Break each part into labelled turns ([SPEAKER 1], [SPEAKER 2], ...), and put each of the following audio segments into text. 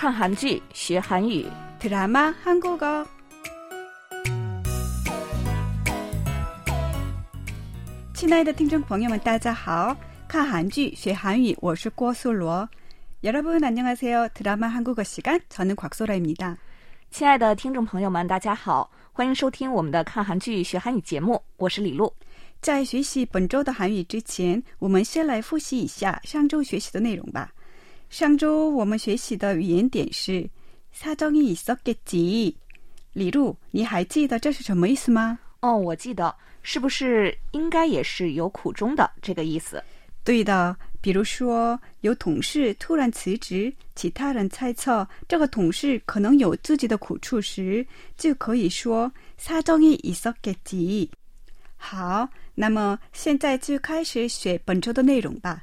[SPEAKER 1] 看韩剧学韩语，
[SPEAKER 2] 드라마 한국어. 亲爱的听众朋友们，大家好！看韩剧学韩语，我是郭素罗。여러분 안녕하세요. 드라마 한국어 시간 저는 곽소라입니다.
[SPEAKER 1] 亲爱的听众朋友们，大家好，欢迎收听我们的看韩剧学韩语节目，我是李璐。
[SPEAKER 2] 在学习本周的韩语之前，我们先来复习一下上周学习的内容吧。 上周我们学习的语言点是사정이있었겠지。李璐，你还记得这是什么意思吗？
[SPEAKER 1] 哦，我记得，是不是应该也是有苦衷的这个意思？
[SPEAKER 2] 对的，比如说有同事突然辞职，其他人猜测这个同事可能有自己的苦处时，就可以说사정이있었겠지。好，那么现在就开始学本周的内容吧。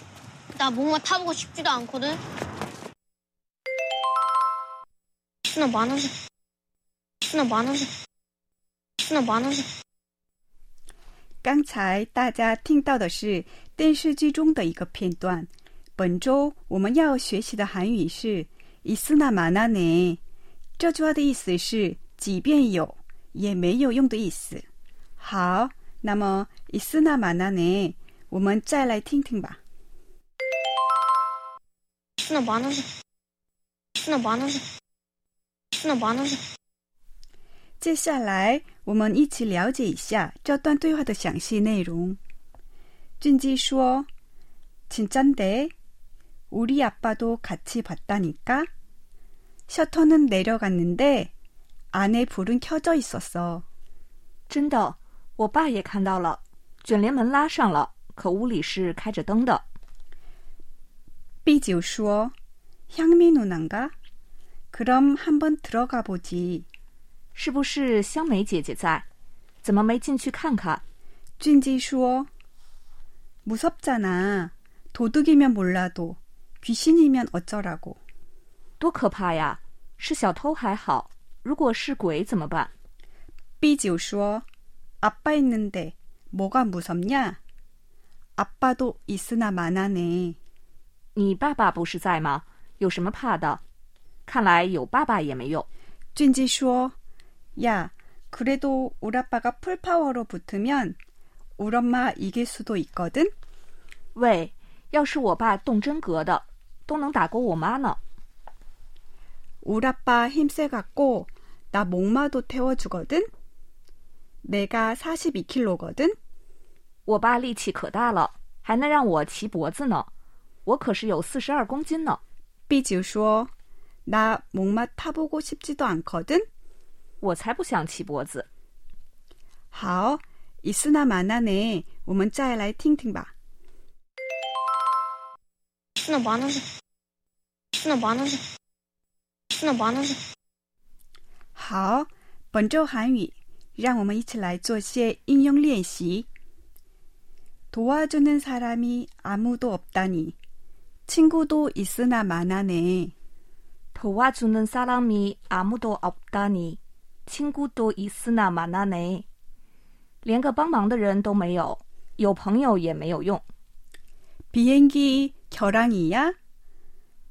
[SPEAKER 3] 나 목마 타보고 싶지도 않거든? 있으나 많아서. 있으나 많아서. 있으나 많아서.
[SPEAKER 2] 刚才大家听到的是电视剧中的一个片段。本周我们要学习的韩语是“있으나마나네”。这句话的意思是“即便有，也没有用”的意思。好，那么“있으나마나네”，我们再来听听吧。
[SPEAKER 3] 있으나 많아서. 있으나 많아서. 있으나 많아서.
[SPEAKER 2] 接下来，我们一起了解一下这段对话的详细内容。俊基说：“진짠데우리아빠도같이봤다니까 셔터는 내려갔는데 안에 불은 켜져 있었어.
[SPEAKER 1] 真的，我爸也看到了，卷帘门拉上了，可屋里是开着灯的。
[SPEAKER 2] 삐지우说：“향미누난가 그럼 한번 들어가 보지.
[SPEAKER 1] 是不是香梅姐姐在？怎么没进去看看？
[SPEAKER 2] 쥔지说：“무섭잖아. 도둑이면 몰라도 귀신이면 어쩌라고.
[SPEAKER 1] 多可怕呀！是小偷还好，如果是鬼怎么办？
[SPEAKER 2] 삐지우说：“아빠 있는데 뭐가 무섭냐? 아빠도 있으나 마나네.
[SPEAKER 1] 你爸爸不是在吗？有什么怕的？看来有爸爸也没用。
[SPEAKER 2] 쥔지说：“야, 그래도 우리 아빠가 풀파워로 붙으면 우리 엄마 이길 수도 있거든.
[SPEAKER 1] 喂，要是我爸动真格的，都能打过我妈呢。
[SPEAKER 2] 우리 아빠 힘세 갖고 나 목마도 태워주거든. 내가 42kg거든.
[SPEAKER 1] 我爸力气可大了，还能让我骑脖子呢。 我可是有四十二公斤呢。
[SPEAKER 2] 삐지우 说：“나 목마 타보고 싶지도 않거든.
[SPEAKER 1] 我才不想骑脖子。
[SPEAKER 2] 好，있으나마나네，我们再来听听吧。
[SPEAKER 3] 있으나 많아서. 있으나 많아서. 있으나 많아서.
[SPEAKER 2] 好，本周韩语，让我们一起来做些应用练习。도와주는사람이아무도없다니 친구도 있으나 마나네.
[SPEAKER 1] 도와주는 사람이 아무도 없다니 친구도 있으나 마나네. 连个帮忙的人都没有，有朋友也没有用。
[SPEAKER 2] 비행기 결항이야?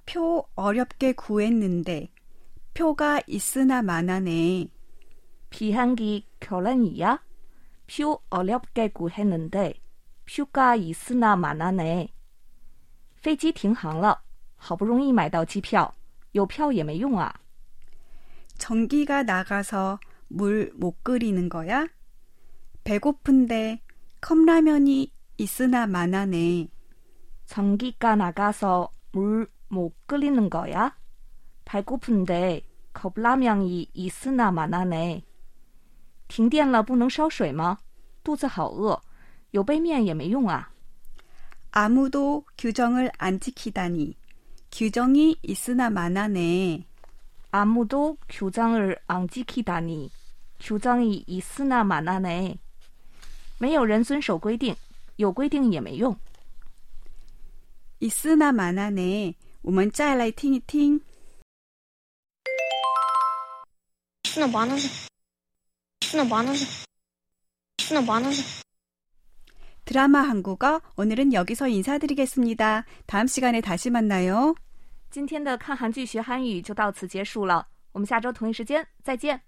[SPEAKER 2] 표 어렵게 구했는데 표가 있으나 마나네.
[SPEAKER 1] 비행기 결혼이야? 표 어렵게 구했는데 표가 있으나 마나네. 飞机停航了，好不容易买到机票，有票也没用啊。
[SPEAKER 2] 전기가 나가서 물 못 끓이는 거야? 배고픈데 컵라면이 있으나 마나네.
[SPEAKER 1] 전기가 나가서 물 못 끓이는 거야? 배고픈데 컵라면이 있으나 마나네. 停电了不能烧水吗？肚子好饿，有杯面也没用啊。
[SPEAKER 2] 아무도 규정을 안 지키다니 규정이 있으나 마나네.
[SPEAKER 1] 아무도 규정을 안 지키다니 규정이 있으나 마나네. 没有人遵守规定，有规定也没用。
[SPEAKER 2] 있으나 마나네. 我们再来听一听.
[SPEAKER 3] 수나 많은데. 수나 많은데. 수나 많은데.
[SPEAKER 2] 드라마 한국어 오늘은 여기서 인사드리겠습니다. 다음 시간에 다시 만나요.
[SPEAKER 1] 今天的看韩剧学韩语就到此结束了，我们下周同一时间再见。